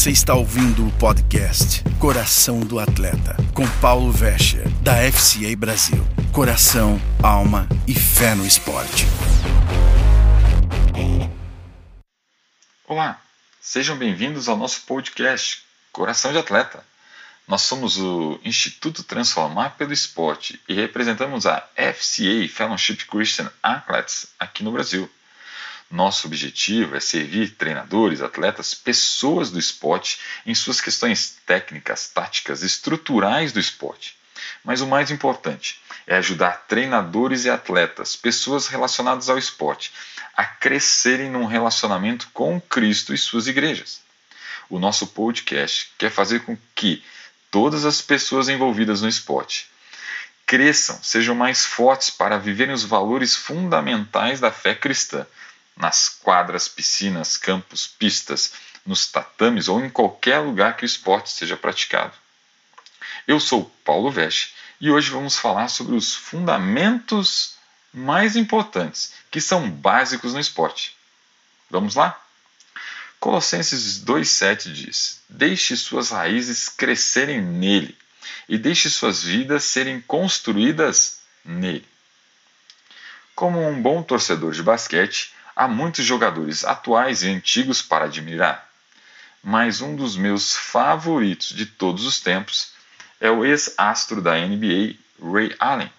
Você está ouvindo o podcast Coração do Atleta, com Paulo Vescher, da FCA Brasil. Coração, alma e fé no esporte. Olá, sejam bem-vindos ao nosso podcast Coração de Atleta. Nós somos o Instituto Transformar pelo Esporte e representamos a FCA Fellowship Christian Athletes aqui no Brasil. Nosso objetivo é servir treinadores, atletas, pessoas do esporte em suas questões técnicas, táticas, estruturais do esporte. Mas o mais importante é ajudar treinadores e atletas, pessoas relacionadas ao esporte, a crescerem num relacionamento com Cristo e suas igrejas. O nosso podcast quer fazer com que todas as pessoas envolvidas no esporte cresçam, sejam mais fortes para viverem os valores fundamentais da fé cristã nas quadras, piscinas, campos, pistas, nos tatames ou em qualquer lugar que o esporte seja praticado. Eu sou Paulo Veste e hoje vamos falar sobre os fundamentos mais importantes, que são básicos no esporte. Vamos lá? Colossenses 2,7 diz: Deixe suas raízes crescerem nele e deixe suas vidas serem construídas nele. Como um bom torcedor de basquete, Há muitos jogadores atuais e antigos para admirar, mas um dos meus favoritos de todos os tempos é o ex-astro da NBA, Ray Allen.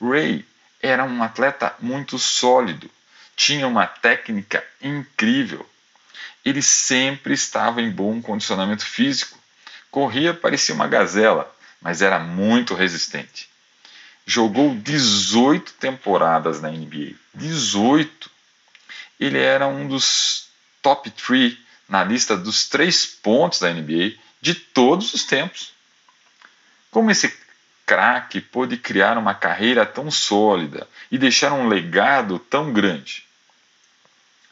Ray era um atleta muito sólido, tinha uma técnica incrível. Ele sempre estava em bom condicionamento físico. Corria parecia uma gazela, mas era muito resistente. Jogou 18 temporadas na NBA. 18! Ele era um dos top 3 na lista dos três pontos da NBA de todos os tempos. Como esse craque pôde criar uma carreira tão sólida e deixar um legado tão grande?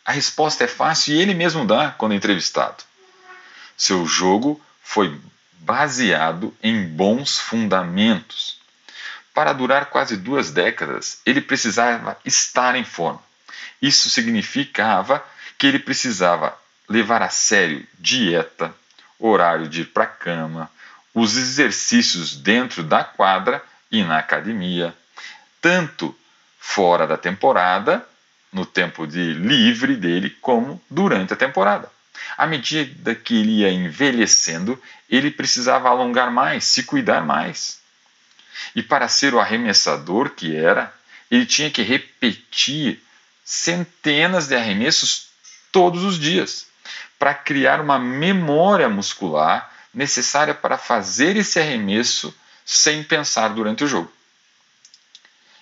A resposta é fácil e ele mesmo dá quando entrevistado. Seu jogo foi baseado em bons fundamentos. Para durar quase duas décadas, ele precisava estar em forma. Isso significava que ele precisava levar a sério dieta, horário de ir para a cama, os exercícios dentro da quadra e na academia, tanto fora da temporada, no tempo de livre dele, como durante a temporada. À medida que ele ia envelhecendo, ele precisava alongar mais, se cuidar mais. E para ser o arremessador que era, ele tinha que repetir centenas de arremessos todos os dias, para criar uma memória muscular necessária para fazer esse arremesso sem pensar durante o jogo.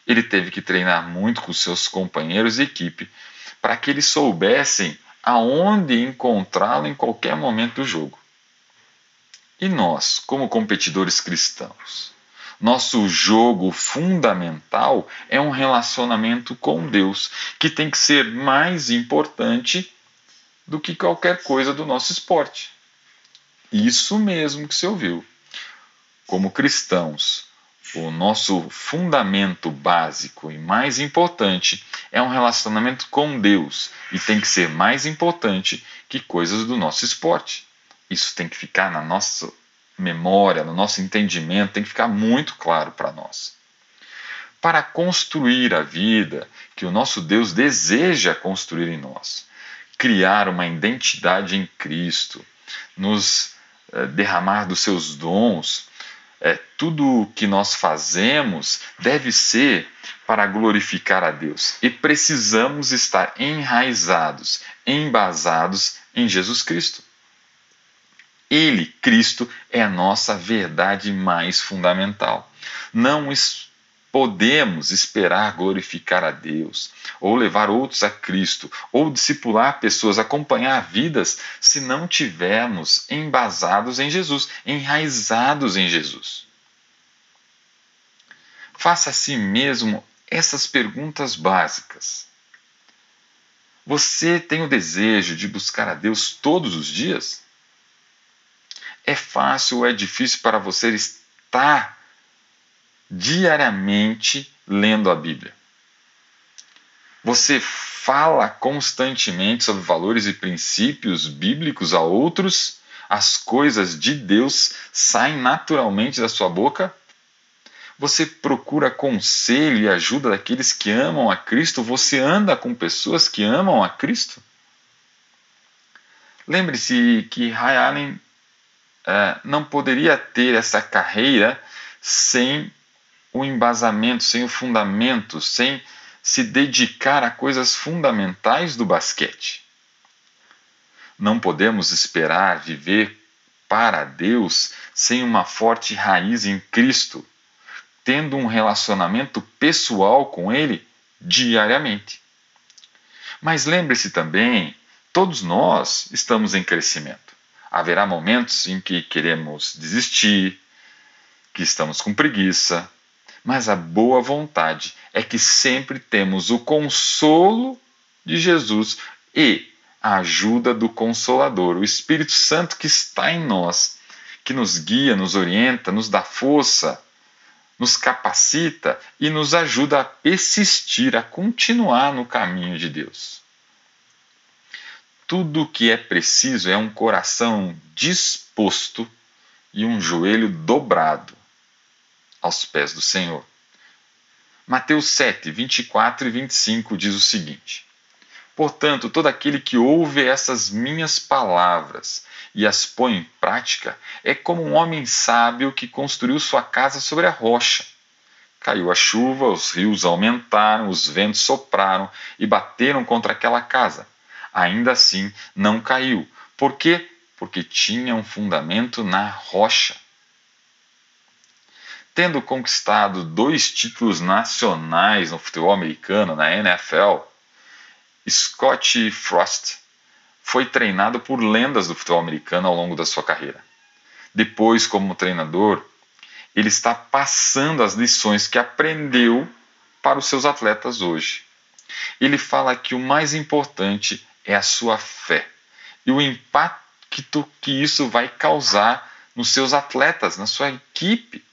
Ele teve que treinar muito com seus companheiros e equipe para que eles soubessem aonde encontrá-lo em qualquer momento do jogo. E nós, como competidores cristãos, nosso jogo fundamental é um relacionamento com Deus, que tem que ser mais importante do que qualquer coisa do nosso esporte. Isso mesmo que você ouviu. Como cristãos, o nosso fundamento básico e mais importante é um relacionamento com Deus e tem que ser mais importante que coisas do nosso esporte. Isso tem que ficar na nossa memória, no nosso entendimento, tem que ficar muito claro para nós. Para construir a vida que o nosso Deus deseja construir em nós, criar uma identidade em Cristo, nos eh, derramar dos seus dons, é, tudo o que nós fazemos deve ser para glorificar a Deus. E precisamos estar enraizados, embasados em Jesus Cristo. Ele, Cristo, é a nossa verdade mais fundamental. Não podemos esperar glorificar a Deus, ou levar outros a Cristo, ou discipular pessoas, acompanhar vidas, se não tivermos embasados em Jesus, enraizados em Jesus. Faça a si mesmo essas perguntas básicas. Você tem o desejo de buscar a Deus todos os dias? É fácil ou é difícil para você estar diariamente lendo a Bíblia? Você fala constantemente sobre valores e princípios bíblicos a outros, As coisas de Deus saem naturalmente da sua boca? Você procura conselho e ajuda daqueles que amam a Cristo? Você anda com pessoas que amam a Cristo? Lembre-se que Ray Allen é, não poderia ter essa carreira sem o embasamento, sem o fundamento, sem se dedicar a coisas fundamentais do basquete. Não podemos esperar viver para Deus sem uma forte raiz em Cristo, tendo um relacionamento pessoal com Ele diariamente. Mas lembre-se também, todos nós estamos em crescimento. Haverá momentos em que queremos desistir, que estamos com preguiça, mas a boa vontade é que sempre temos o consolo de Jesus e a ajuda do Consolador, o Espírito Santo que está em nós, que nos guia, nos orienta, nos dá força, nos capacita e nos ajuda a persistir, a continuar no caminho de Deus. Tudo o que é preciso é um coração disposto e um joelho dobrado aos pés do Senhor. Mateus 7, 24 e 25 diz o seguinte: Portanto, todo aquele que ouve essas minhas palavras e as põe em prática é como um homem sábio que construiu sua casa sobre a rocha. Caiu a chuva, os rios aumentaram, os ventos sopraram e bateram contra aquela casa. Ainda assim, não caiu. Por quê? Porque tinha um fundamento na rocha tendo conquistado dois títulos nacionais no futebol americano, na NFL, Scott Frost foi treinado por lendas do futebol americano ao longo da sua carreira. Depois, como treinador, ele está passando as lições que aprendeu para os seus atletas hoje. Ele fala que o mais importante é a sua fé e o impacto que isso vai causar nos seus atletas, na sua equipe.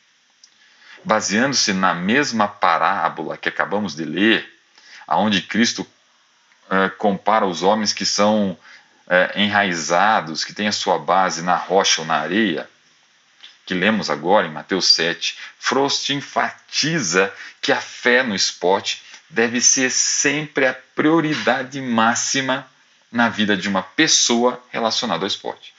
Baseando-se na mesma parábola que acabamos de ler, aonde Cristo é, compara os homens que são é, enraizados, que têm a sua base na rocha ou na areia, que lemos agora em Mateus 7, Frost enfatiza que a fé no esporte deve ser sempre a prioridade máxima na vida de uma pessoa relacionada ao esporte.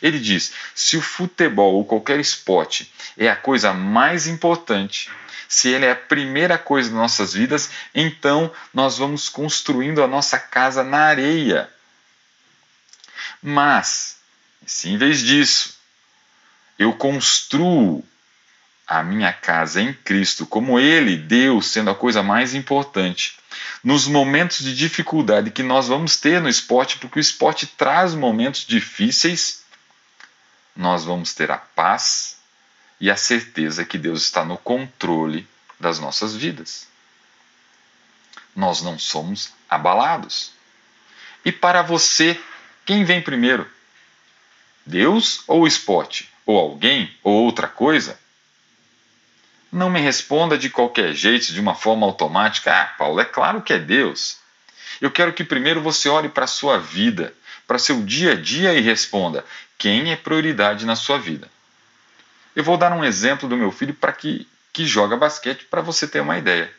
Ele diz: se o futebol ou qualquer esporte é a coisa mais importante, se ele é a primeira coisa das nossas vidas, então nós vamos construindo a nossa casa na areia. Mas, se em vez disso eu construo a minha casa em Cristo, como Ele, Deus, sendo a coisa mais importante, nos momentos de dificuldade que nós vamos ter no esporte, porque o esporte traz momentos difíceis nós vamos ter a paz e a certeza que Deus está no controle das nossas vidas. Nós não somos abalados. E para você, quem vem primeiro? Deus ou o esporte? Ou alguém? Ou outra coisa? Não me responda de qualquer jeito, de uma forma automática. Ah, Paulo, é claro que é Deus. Eu quero que primeiro você olhe para a sua vida, para seu dia a dia e responda: quem é prioridade na sua vida. Eu vou dar um exemplo do meu filho para que, que joga basquete para você ter uma ideia.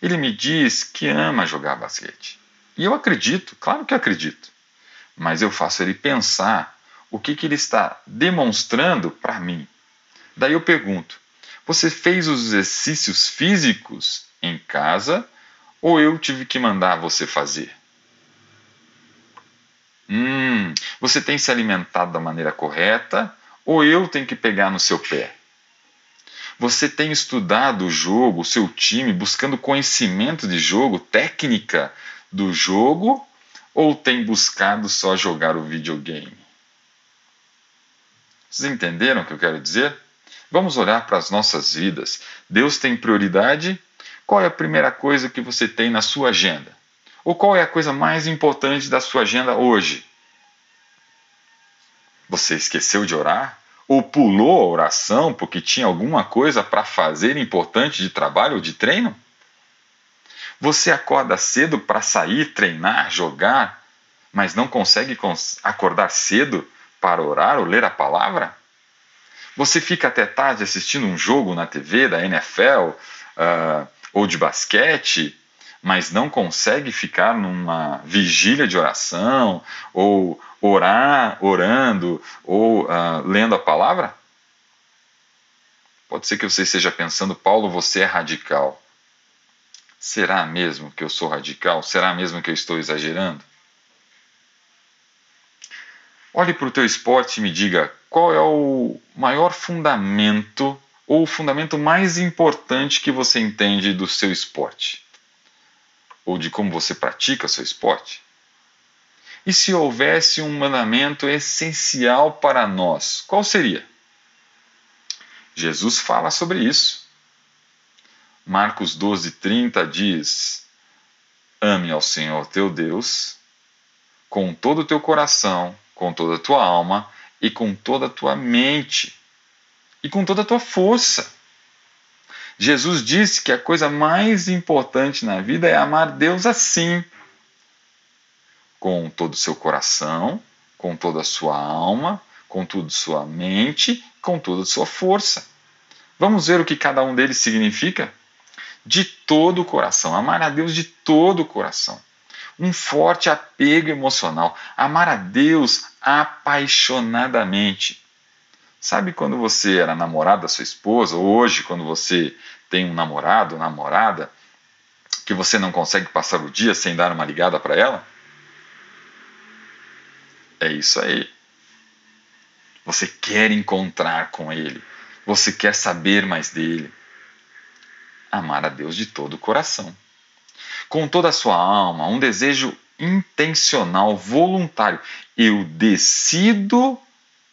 Ele me diz que ama jogar basquete. E eu acredito, claro que acredito. Mas eu faço ele pensar o que, que ele está demonstrando para mim. Daí eu pergunto: você fez os exercícios físicos em casa ou eu tive que mandar você fazer? Hum, você tem se alimentado da maneira correta ou eu tenho que pegar no seu pé? Você tem estudado o jogo, o seu time, buscando conhecimento de jogo, técnica do jogo, ou tem buscado só jogar o videogame? Vocês entenderam o que eu quero dizer? Vamos olhar para as nossas vidas. Deus tem prioridade? Qual é a primeira coisa que você tem na sua agenda? Ou qual é a coisa mais importante da sua agenda hoje? Você esqueceu de orar? Ou pulou a oração porque tinha alguma coisa para fazer importante de trabalho ou de treino? Você acorda cedo para sair, treinar, jogar, mas não consegue acordar cedo para orar ou ler a palavra? Você fica até tarde assistindo um jogo na TV da NFL uh, ah, ou de basquete, mas não consegue ficar numa vigília de oração ou orar, orando ou uh, lendo a palavra? Pode ser que você esteja pensando, Paulo, você é radical. Será mesmo que eu sou radical? Será mesmo que eu estou exagerando? Olhe para o teu esporte e me diga qual é o maior fundamento ou o fundamento mais importante que você entende do seu esporte ou de como você pratica seu esporte. E se houvesse um mandamento essencial para nós, qual seria? Jesus fala sobre isso. Marcos 12:30 diz: Ame ao Senhor teu Deus com todo o teu coração, com toda a tua alma e com toda a tua mente e com toda a tua força. Jesus disse que a coisa mais importante na vida é amar Deus assim, com todo o seu coração, com toda a sua alma, com toda a sua mente, com toda a sua força. Vamos ver o que cada um deles significa? De todo o coração, amar a Deus de todo o coração um forte apego emocional, amar a Deus apaixonadamente. Sabe quando você era namorado da sua esposa, ou hoje, quando você tem um namorado namorada, que você não consegue passar o dia sem dar uma ligada para ela? É isso aí. Você quer encontrar com ele, você quer saber mais dele. Amar a Deus de todo o coração com toda a sua alma, um desejo intencional, voluntário. Eu decido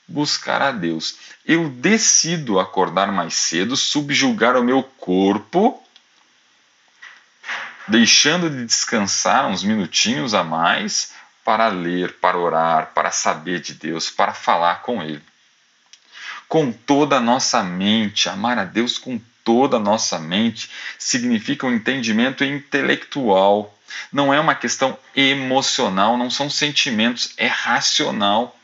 buscar a Deus. Eu decido acordar mais cedo, subjugar o meu corpo, deixando de descansar uns minutinhos a mais para ler, para orar, para saber de Deus, para falar com Ele. Com toda a nossa mente, amar a Deus com toda a nossa mente significa um entendimento intelectual. Não é uma questão emocional, não são sentimentos, é racional.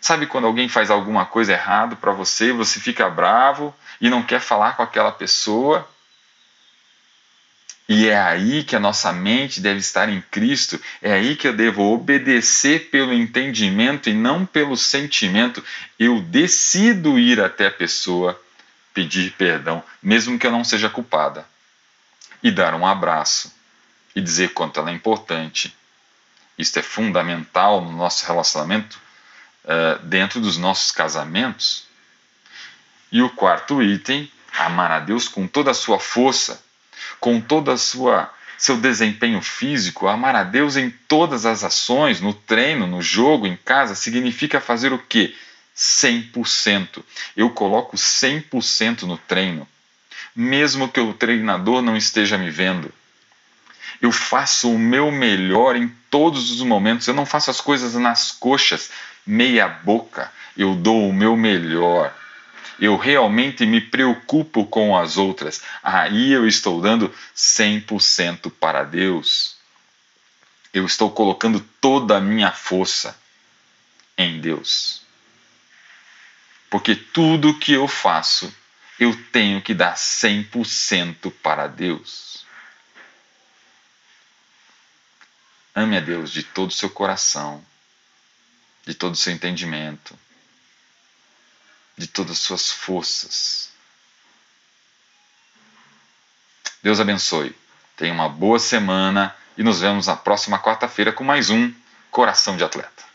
Sabe quando alguém faz alguma coisa errada para você, você fica bravo e não quer falar com aquela pessoa? E é aí que a nossa mente deve estar em Cristo, é aí que eu devo obedecer pelo entendimento e não pelo sentimento. Eu decido ir até a pessoa pedir perdão, mesmo que eu não seja culpada, e dar um abraço e dizer quanto ela é importante. Isto é fundamental no nosso relacionamento uh, dentro dos nossos casamentos. E o quarto item, amar a Deus com toda a sua força, com toda a sua seu desempenho físico, amar a Deus em todas as ações, no treino, no jogo, em casa, significa fazer o quê? 100%. Eu coloco 100% no treino, mesmo que o treinador não esteja me vendo. Eu faço o meu melhor em todos os momentos. Eu não faço as coisas nas coxas, meia boca. Eu dou o meu melhor. Eu realmente me preocupo com as outras. Aí eu estou dando 100% para Deus. Eu estou colocando toda a minha força em Deus. Porque tudo que eu faço, eu tenho que dar 100% para Deus. Ame a Deus de todo o seu coração, de todo o seu entendimento, de todas as suas forças. Deus abençoe. Tenha uma boa semana e nos vemos na próxima quarta-feira com mais um Coração de Atleta.